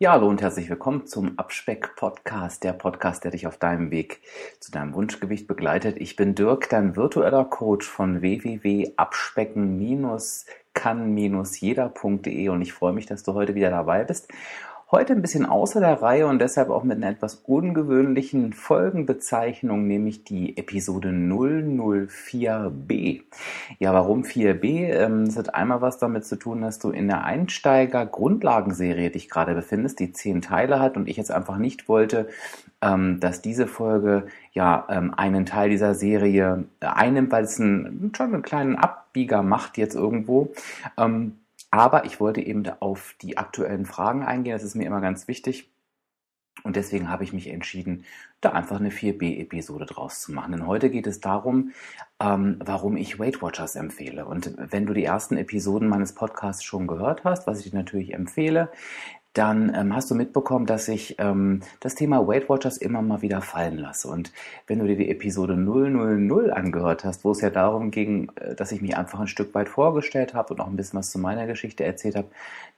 Ja, hallo und herzlich willkommen zum Abspeck-Podcast, der Podcast, der dich auf deinem Weg zu deinem Wunschgewicht begleitet. Ich bin Dirk, dein virtueller Coach von www.abspecken-kann-jeder.de und ich freue mich, dass du heute wieder dabei bist Heute ein bisschen außer der Reihe und deshalb auch mit einer etwas ungewöhnlichen Folgenbezeichnung, nämlich die Episode 004b. Ja, warum 4b? Ähm, das hat einmal was damit zu tun, dass du in der Einsteiger-Grundlagenserie dich gerade befindest, die zehn Teile hat und ich jetzt einfach nicht wollte, ähm, dass diese Folge ja ähm, einen Teil dieser Serie einnimmt, weil es einen, schon einen kleinen Abbieger macht jetzt irgendwo. Aber ich wollte eben auf die aktuellen Fragen eingehen. Das ist mir immer ganz wichtig. Und deswegen habe ich mich entschieden, da einfach eine 4b-Episode draus zu machen. Denn heute geht es darum, ähm, warum ich Weight Watchers empfehle. Und wenn du die ersten Episoden meines Podcasts schon gehört hast, was ich dir natürlich empfehle, dann ähm, hast du mitbekommen, dass ich ähm, das Thema Weight Watchers immer mal wieder fallen lasse. Und wenn du dir die Episode 000 angehört hast, wo es ja darum ging, äh, dass ich mich einfach ein Stück weit vorgestellt habe und auch ein bisschen was zu meiner Geschichte erzählt habe,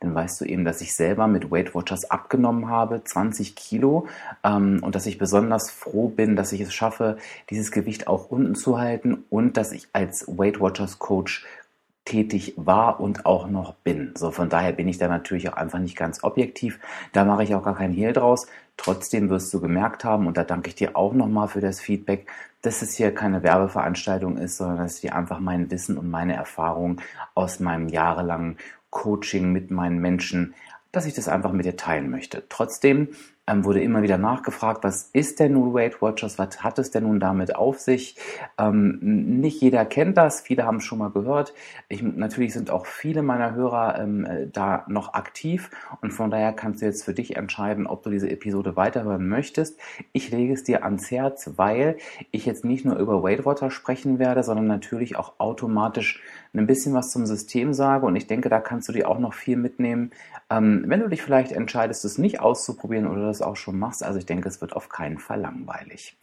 dann weißt du eben, dass ich selber mit Weight Watchers abgenommen habe, 20 Kilo, ähm, und dass ich besonders froh bin, dass ich es schaffe, dieses Gewicht auch unten zu halten und dass ich als Weight Watchers Coach tätig war und auch noch bin. So von daher bin ich da natürlich auch einfach nicht ganz objektiv. Da mache ich auch gar keinen Hehl draus. Trotzdem wirst du gemerkt haben, und da danke ich dir auch nochmal für das Feedback, dass es hier keine Werbeveranstaltung ist, sondern dass ich dir einfach mein Wissen und meine Erfahrung aus meinem jahrelangen Coaching mit meinen Menschen, dass ich das einfach mit dir teilen möchte. Trotzdem ähm, wurde immer wieder nachgefragt, was ist denn nun Weight Watchers, was hat es denn nun damit auf sich? Ähm, nicht jeder kennt das, viele haben es schon mal gehört. Ich, natürlich sind auch viele meiner Hörer ähm, äh, da noch aktiv und von daher kannst du jetzt für dich entscheiden, ob du diese Episode weiterhören möchtest. Ich lege es dir ans Herz, weil ich jetzt nicht nur über Weight Watchers sprechen werde, sondern natürlich auch automatisch ein bisschen was zum System sage und ich denke, da kannst du dir auch noch viel mitnehmen, ähm, wenn du dich vielleicht entscheidest, es nicht auszuprobieren oder das auch schon machst. Also ich denke, es wird auf keinen Fall langweilig.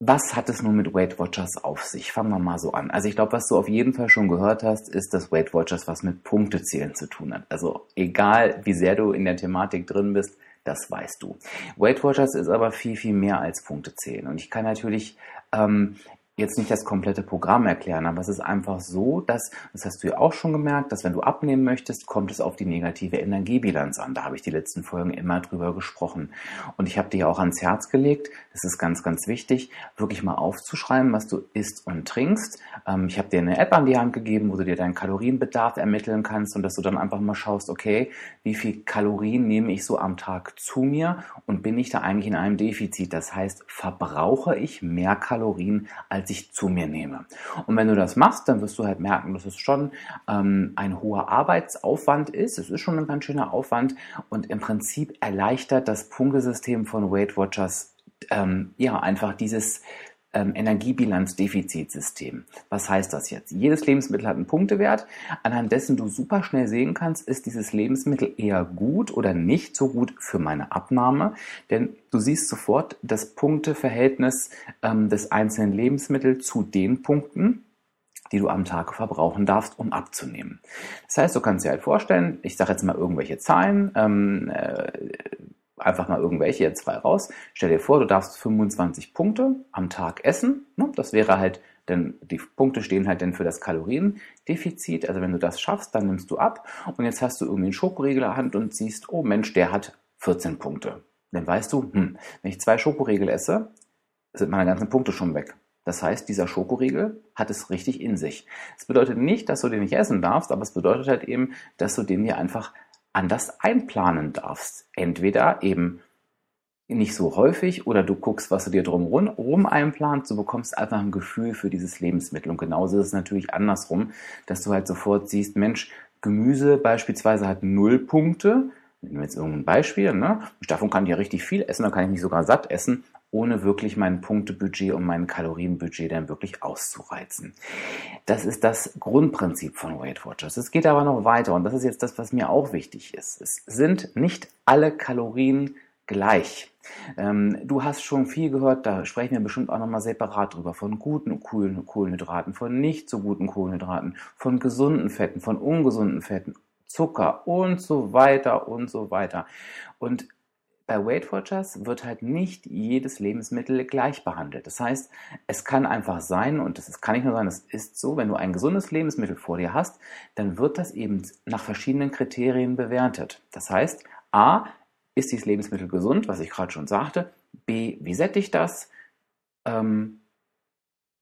Was hat es nun mit Weight Watchers auf sich? Fangen wir mal so an. Also ich glaube, was du auf jeden Fall schon gehört hast, ist, dass Weight Watchers was mit Punktezählen zu tun hat. Also egal, wie sehr du in der Thematik drin bist, das weißt du. Weight Watchers ist aber viel, viel mehr als Punktezählen. Und ich kann natürlich ähm, jetzt nicht das komplette Programm erklären, aber es ist einfach so, dass, das hast du ja auch schon gemerkt, dass wenn du abnehmen möchtest, kommt es auf die negative Energiebilanz an. Da habe ich die letzten Folgen immer drüber gesprochen. Und ich habe dir auch ans Herz gelegt, das ist ganz, ganz wichtig, wirklich mal aufzuschreiben, was du isst und trinkst. Ähm, ich habe dir eine App an die Hand gegeben, wo du dir deinen Kalorienbedarf ermitteln kannst und dass du dann einfach mal schaust, okay, wie viel Kalorien nehme ich so am Tag zu mir und bin ich da eigentlich in einem Defizit? Das heißt, verbrauche ich mehr Kalorien als als ich zu mir nehme. Und wenn du das machst, dann wirst du halt merken, dass es schon ähm, ein hoher Arbeitsaufwand ist. Es ist schon ein ganz schöner Aufwand und im Prinzip erleichtert das Punktesystem von Weight Watchers ähm, ja einfach dieses ähm, Energiebilanzdefizitsystem. Was heißt das jetzt? Jedes Lebensmittel hat einen Punktewert, anhand dessen du super schnell sehen kannst, ist dieses Lebensmittel eher gut oder nicht so gut für meine Abnahme. Denn du siehst sofort das Punkteverhältnis ähm, des einzelnen Lebensmittels zu den Punkten, die du am Tag verbrauchen darfst, um abzunehmen. Das heißt, du kannst dir halt vorstellen, ich sage jetzt mal irgendwelche Zahlen, ähm, äh, einfach mal irgendwelche jetzt frei raus. Stell dir vor, du darfst 25 Punkte am Tag essen. Ne? Das wäre halt, denn die Punkte stehen halt dann für das Kaloriendefizit. Also wenn du das schaffst, dann nimmst du ab. Und jetzt hast du irgendwie einen Schokoriegel in der Hand und siehst, oh Mensch, der hat 14 Punkte. Dann weißt du, hm, wenn ich zwei Schokoriegel esse, sind meine ganzen Punkte schon weg. Das heißt, dieser Schokoriegel hat es richtig in sich. Das bedeutet nicht, dass du den nicht essen darfst, aber es bedeutet halt eben, dass du den dir einfach anders einplanen darfst. Entweder eben nicht so häufig oder du guckst, was du dir drumherum einplanst, du bekommst einfach ein Gefühl für dieses Lebensmittel. Und genauso ist es natürlich andersrum, dass du halt sofort siehst, Mensch, Gemüse beispielsweise hat null Punkte. Nehmen wir jetzt irgendein Beispiel, ne? Davon kann ich ja richtig viel essen, dann kann ich mich sogar satt essen ohne wirklich mein Punktebudget und mein Kalorienbudget dann wirklich auszureizen. Das ist das Grundprinzip von Weight Watchers. Es geht aber noch weiter und das ist jetzt das, was mir auch wichtig ist. Es sind nicht alle Kalorien gleich. Ähm, du hast schon viel gehört, da sprechen wir bestimmt auch nochmal separat drüber, von guten Kohlenhydraten, von nicht so guten Kohlenhydraten, von gesunden Fetten, von ungesunden Fetten Zucker und so weiter und so weiter. Und bei Weight Watchers wird halt nicht jedes Lebensmittel gleich behandelt. Das heißt, es kann einfach sein, und das kann nicht nur sein, es ist so, wenn du ein gesundes Lebensmittel vor dir hast, dann wird das eben nach verschiedenen Kriterien bewertet. Das heißt, A, ist dieses Lebensmittel gesund, was ich gerade schon sagte? B, wie sättigt das? Ähm,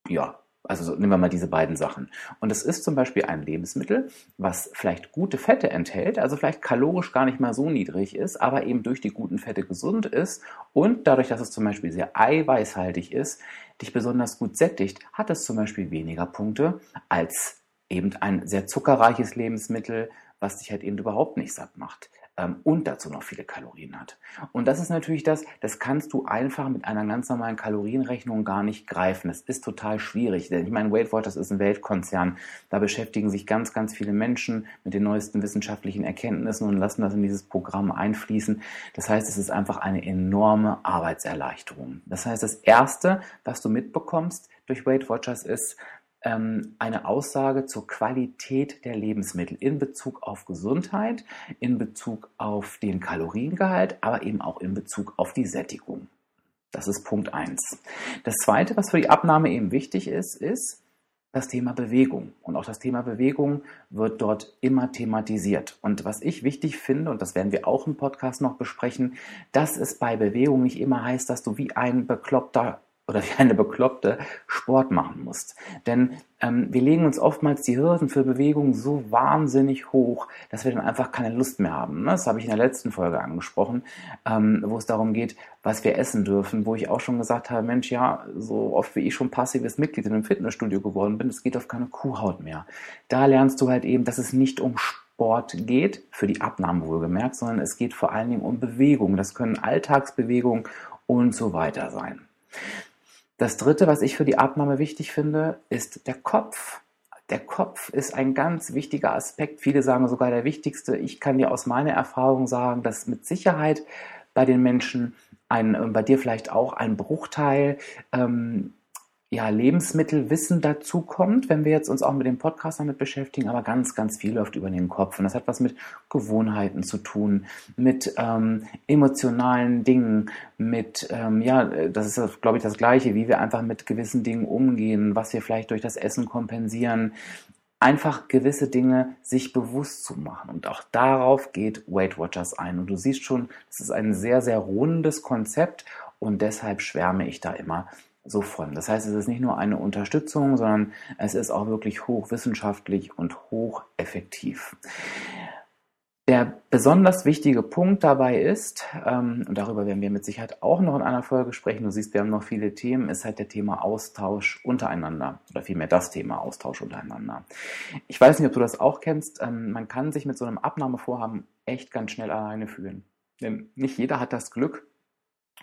ja, also nehmen wir mal diese beiden Sachen. Und es ist zum Beispiel ein Lebensmittel, was vielleicht gute Fette enthält, also vielleicht kalorisch gar nicht mal so niedrig ist, aber eben durch die guten Fette gesund ist und dadurch, dass es zum Beispiel sehr eiweißhaltig ist, dich besonders gut sättigt, hat es zum Beispiel weniger Punkte als eben ein sehr zuckerreiches Lebensmittel, was dich halt eben überhaupt nicht satt macht ähm, und dazu noch viele Kalorien hat. Und das ist natürlich das, das kannst du einfach mit einer ganz normalen Kalorienrechnung gar nicht greifen. Das ist total schwierig, denn ich meine, Weight Watchers ist ein Weltkonzern. Da beschäftigen sich ganz, ganz viele Menschen mit den neuesten wissenschaftlichen Erkenntnissen und lassen das in dieses Programm einfließen. Das heißt, es ist einfach eine enorme Arbeitserleichterung. Das heißt, das Erste, was du mitbekommst durch Weight Watchers ist, eine Aussage zur Qualität der Lebensmittel in Bezug auf Gesundheit, in Bezug auf den Kaloriengehalt, aber eben auch in Bezug auf die Sättigung. Das ist Punkt 1. Das Zweite, was für die Abnahme eben wichtig ist, ist das Thema Bewegung. Und auch das Thema Bewegung wird dort immer thematisiert. Und was ich wichtig finde, und das werden wir auch im Podcast noch besprechen, dass es bei Bewegung nicht immer heißt, dass du wie ein bekloppter oder wie eine Bekloppte Sport machen musst. Denn ähm, wir legen uns oftmals die Hürden für Bewegung so wahnsinnig hoch, dass wir dann einfach keine Lust mehr haben. Ne? Das habe ich in der letzten Folge angesprochen, ähm, wo es darum geht, was wir essen dürfen, wo ich auch schon gesagt habe, Mensch, ja, so oft wie ich schon passives Mitglied in einem Fitnessstudio geworden bin, es geht auf keine Kuhhaut mehr. Da lernst du halt eben, dass es nicht um Sport geht, für die Abnahme wohlgemerkt, sondern es geht vor allen Dingen um Bewegung. Das können Alltagsbewegungen und so weiter sein. Das dritte, was ich für die Abnahme wichtig finde, ist der Kopf. Der Kopf ist ein ganz wichtiger Aspekt. Viele sagen sogar der wichtigste. Ich kann dir aus meiner Erfahrung sagen, dass mit Sicherheit bei den Menschen ein, bei dir vielleicht auch ein Bruchteil ähm, ja, Lebensmittelwissen dazu kommt, wenn wir jetzt uns auch mit dem Podcast damit beschäftigen, aber ganz, ganz viel läuft über den Kopf. Und das hat was mit Gewohnheiten zu tun, mit ähm, emotionalen Dingen, mit, ähm, ja, das ist, glaube ich, das Gleiche, wie wir einfach mit gewissen Dingen umgehen, was wir vielleicht durch das Essen kompensieren. Einfach gewisse Dinge sich bewusst zu machen. Und auch darauf geht Weight Watchers ein. Und du siehst schon, das ist ein sehr, sehr rundes Konzept und deshalb schwärme ich da immer so von. Das heißt, es ist nicht nur eine Unterstützung, sondern es ist auch wirklich hochwissenschaftlich und hocheffektiv. Der besonders wichtige Punkt dabei ist, ähm, und darüber werden wir mit Sicherheit auch noch in einer Folge sprechen, du siehst, wir haben noch viele Themen, ist halt der Thema Austausch untereinander oder vielmehr das Thema Austausch untereinander. Ich weiß nicht, ob du das auch kennst, ähm, man kann sich mit so einem Abnahmevorhaben echt ganz schnell alleine fühlen. Denn nicht jeder hat das Glück,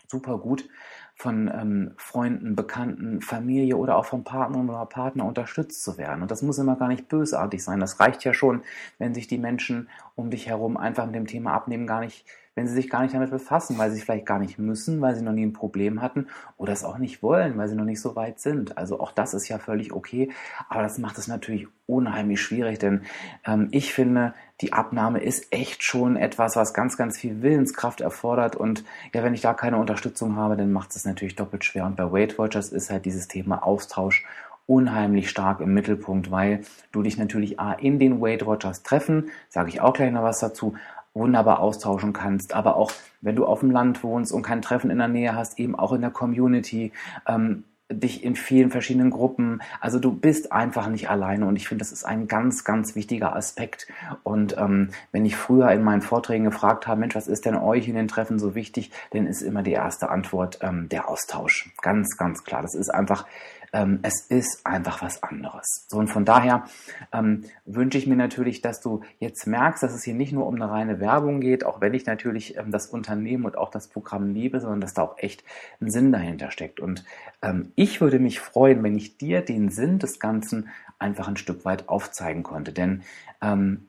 super gut von ähm, Freunden, Bekannten, Familie oder auch vom Partner oder Partner unterstützt zu werden. Und das muss immer gar nicht bösartig sein. Das reicht ja schon, wenn sich die Menschen um dich herum einfach mit dem Thema Abnehmen gar nicht wenn sie sich gar nicht damit befassen, weil sie es vielleicht gar nicht müssen, weil sie noch nie ein Problem hatten oder es auch nicht wollen, weil sie noch nicht so weit sind. Also auch das ist ja völlig okay, aber das macht es natürlich unheimlich schwierig, denn ähm, ich finde, die Abnahme ist echt schon etwas, was ganz, ganz viel Willenskraft erfordert und ja, wenn ich da keine Unterstützung habe, dann macht es natürlich doppelt schwer. Und bei Weight Watchers ist halt dieses Thema Austausch unheimlich stark im Mittelpunkt, weil du dich natürlich A, in den Weight Watchers treffen, sage ich auch gleich noch was dazu, wunderbar austauschen kannst. Aber auch wenn du auf dem Land wohnst und kein Treffen in der Nähe hast, eben auch in der Community, ähm, dich in vielen verschiedenen Gruppen. Also du bist einfach nicht alleine und ich finde, das ist ein ganz, ganz wichtiger Aspekt. Und ähm, wenn ich früher in meinen Vorträgen gefragt habe, Mensch, was ist denn euch in den Treffen so wichtig, dann ist immer die erste Antwort ähm, der Austausch. Ganz, ganz klar. Das ist einfach ähm, es ist einfach was anderes. So und von daher ähm, wünsche ich mir natürlich, dass du jetzt merkst, dass es hier nicht nur um eine reine Werbung geht, auch wenn ich natürlich ähm, das Unternehmen und auch das Programm liebe, sondern dass da auch echt ein Sinn dahinter steckt. Und ähm, ich würde mich freuen, wenn ich dir den Sinn des Ganzen einfach ein Stück weit aufzeigen konnte, denn ähm,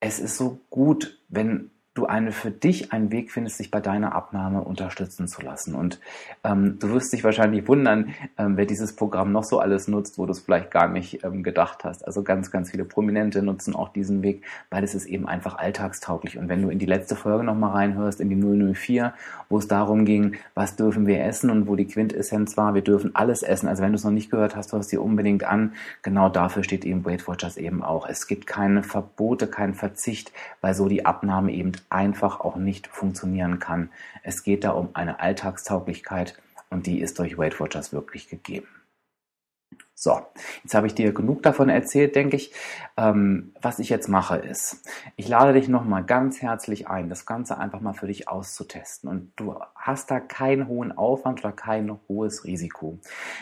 es ist so gut, wenn du eine für dich einen Weg findest, sich bei deiner Abnahme unterstützen zu lassen. Und ähm, du wirst dich wahrscheinlich wundern, ähm, wer dieses Programm noch so alles nutzt, wo du es vielleicht gar nicht ähm, gedacht hast. Also ganz, ganz viele Prominente nutzen auch diesen Weg, weil es ist eben einfach alltagstauglich. Und wenn du in die letzte Folge nochmal reinhörst, in die 004, wo es darum ging, was dürfen wir essen und wo die Quintessenz war, wir dürfen alles essen. Also wenn du es noch nicht gehört hast, hörst dir unbedingt an. Genau dafür steht eben Weight Watchers eben auch. Es gibt keine Verbote, keinen Verzicht, weil so die Abnahme eben einfach auch nicht funktionieren kann. Es geht da um eine Alltagstauglichkeit und die ist durch Weight Watchers wirklich gegeben. So, jetzt habe ich dir genug davon erzählt, denke ich. Ähm, was ich jetzt mache ist, ich lade dich nochmal ganz herzlich ein, das Ganze einfach mal für dich auszutesten. Und du hast da keinen hohen Aufwand oder kein hohes Risiko.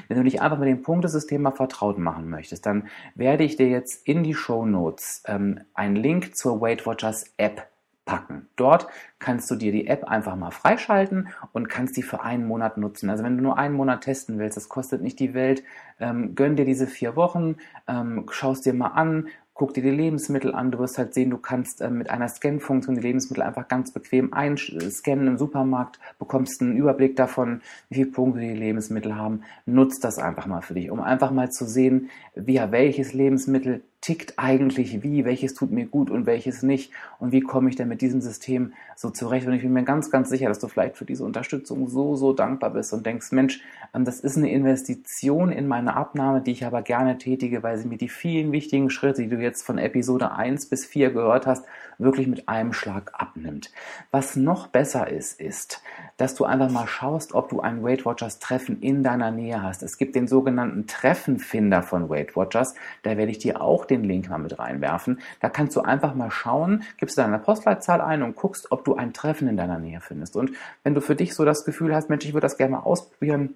Wenn du dich einfach mit dem Punktesystem mal vertraut machen möchtest, dann werde ich dir jetzt in die Show Notes ähm, einen Link zur Weight Watchers App packen. Dort kannst du dir die App einfach mal freischalten und kannst die für einen Monat nutzen. Also wenn du nur einen Monat testen willst, das kostet nicht die Welt, ähm, gönn dir diese vier Wochen, ähm, schaust dir mal an, guck dir die Lebensmittel an. Du wirst halt sehen, du kannst äh, mit einer Scan-Funktion die Lebensmittel einfach ganz bequem einscannen im Supermarkt, bekommst einen Überblick davon, wie viele Punkte die Lebensmittel haben. Nutzt das einfach mal für dich, um einfach mal zu sehen, wie welches Lebensmittel tickt eigentlich wie, welches tut mir gut und welches nicht und wie komme ich denn mit diesem System so zurecht. Und ich bin mir ganz, ganz sicher, dass du vielleicht für diese Unterstützung so, so dankbar bist und denkst, Mensch, ähm, das ist eine Investition in meine Abnahme, die ich aber gerne tätige, weil sie mir die vielen wichtigen Schritte, die du jetzt von Episode 1 bis 4 gehört hast, wirklich mit einem Schlag abnimmt. Was noch besser ist, ist, dass du einfach mal schaust, ob du ein Weight Watchers Treffen in deiner Nähe hast. Es gibt den sogenannten Treffenfinder von Weight Watchers. Da werde ich dir auch den Link mal mit reinwerfen. Da kannst du einfach mal schauen, gibst deine Postleitzahl ein und guckst, ob du ein Treffen in deiner Nähe findest. Und wenn du für dich so das Gefühl hast, Mensch, ich würde das gerne mal ausprobieren,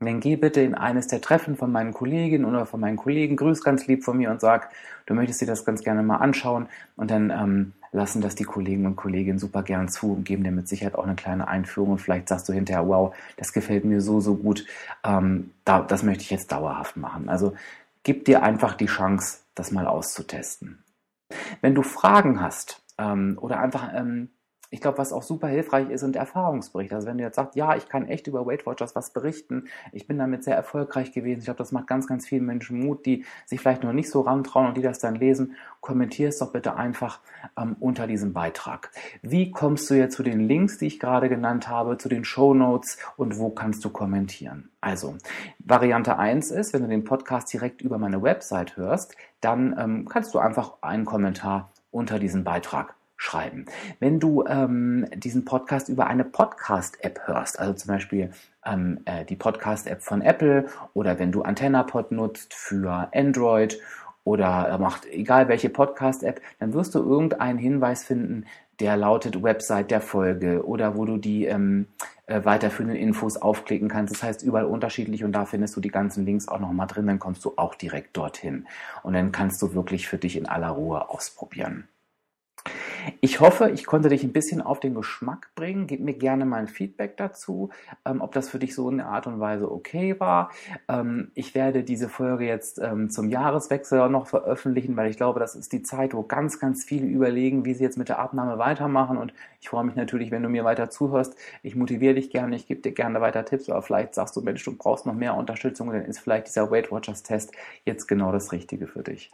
dann geh bitte in eines der Treffen von meinen Kolleginnen oder von meinen Kollegen, grüß ganz lieb von mir und sag, du möchtest dir das ganz gerne mal anschauen und dann ähm, lassen das die Kollegen und Kolleginnen super gern zu und geben dir mit Sicherheit auch eine kleine Einführung und vielleicht sagst du hinterher, wow, das gefällt mir so, so gut, ähm, da, das möchte ich jetzt dauerhaft machen. Also gib dir einfach die Chance, das mal auszutesten. Wenn du Fragen hast ähm, oder einfach ähm, ich glaube, was auch super hilfreich ist, sind Erfahrungsberichte. Also wenn du jetzt sagst, ja, ich kann echt über Weight Watchers was berichten, ich bin damit sehr erfolgreich gewesen, ich glaube, das macht ganz, ganz vielen Menschen Mut, die sich vielleicht noch nicht so rantrauen und die das dann lesen, kommentier es doch bitte einfach ähm, unter diesem Beitrag. Wie kommst du jetzt zu den Links, die ich gerade genannt habe, zu den Show Notes und wo kannst du kommentieren? Also, Variante 1 ist, wenn du den Podcast direkt über meine Website hörst, dann ähm, kannst du einfach einen Kommentar unter diesen Beitrag schreiben. Wenn du ähm, diesen Podcast über eine Podcast-App hörst, also zum Beispiel ähm, äh, die Podcast-App von Apple oder wenn du AntennaPod nutzt für Android oder äh, macht egal welche Podcast-App, dann wirst du irgendeinen Hinweis finden, der lautet Website der Folge oder wo du die ähm, äh, weiterführenden Infos aufklicken kannst. Das heißt überall unterschiedlich und da findest du die ganzen Links auch nochmal drin, dann kommst du auch direkt dorthin und dann kannst du wirklich für dich in aller Ruhe ausprobieren. Ich hoffe, ich konnte dich ein bisschen auf den Geschmack bringen. Gib mir gerne mal ein Feedback dazu, ähm, ob das für dich so in der Art und Weise okay war. Ähm, ich werde diese Folge jetzt ähm, zum Jahreswechsel noch veröffentlichen, weil ich glaube, das ist die Zeit, wo ganz, ganz viele überlegen, wie sie jetzt mit der Abnahme weitermachen. Und ich freue mich natürlich, wenn du mir weiter zuhörst. Ich motiviere dich gerne, ich gebe dir gerne weiter Tipps, aber vielleicht sagst du, Mensch, du brauchst noch mehr Unterstützung, dann ist vielleicht dieser Weight Watchers Test jetzt genau das Richtige für dich.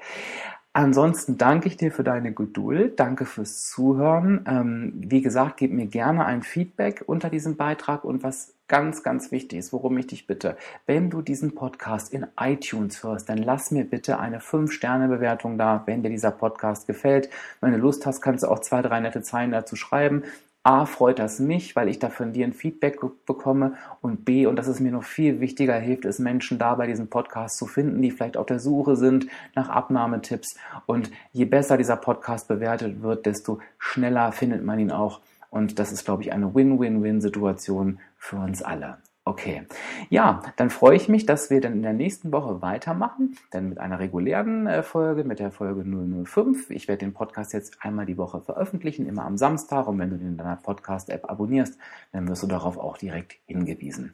Ansonsten danke ich dir für deine Geduld, danke fürs Zuhören. Ähm, wie gesagt, gib mir gerne ein Feedback unter diesem Beitrag und was ganz, ganz wichtig ist, worum ich dich bitte, wenn du diesen Podcast in iTunes hörst, dann lass mir bitte eine 5-Sterne-Bewertung da, wenn dir dieser Podcast gefällt. Wenn du Lust hast, kannst du auch zwei, drei nette Zeilen dazu schreiben. A, freut das mich, weil ich da von dir ein Feedback bekomme und B, und das ist mir noch viel wichtiger, hilft es Menschen da bei diesem Podcast zu finden, die vielleicht auf der Suche sind nach Abnahmetipps und je besser dieser Podcast bewertet wird, desto schneller findet man ihn auch und das ist, glaube ich, eine Win-Win-Win-Situation für uns alle. Okay, ja, dann freue ich mich, dass wir dann in der nächsten Woche weitermachen, dann mit einer regulären äh, Folge, mit der Folge 005. Ich werde den Podcast jetzt einmal die Woche veröffentlichen, immer am Samstag. Und wenn du den in deiner Podcast-App abonnierst, dann wirst du darauf auch direkt hingewiesen.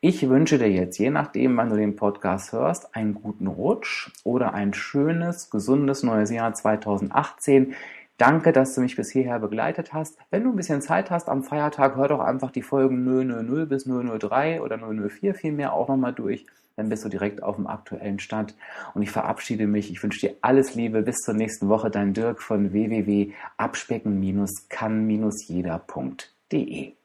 Ich wünsche dir jetzt, je nachdem, wann du den Podcast hörst, einen guten Rutsch oder ein schönes, gesundes neues Jahr 2018. Danke, dass du mich bis hierher begleitet hast. Wenn du ein bisschen Zeit hast am Feiertag, hör doch einfach die Folgen 000 bis 003 oder 004 vielmehr auch nochmal durch. Dann bist du direkt auf dem aktuellen Stand. Und ich verabschiede mich. Ich wünsche dir alles Liebe. Bis zur nächsten Woche. Dein Dirk von www.abspecken-kann-jeder.de.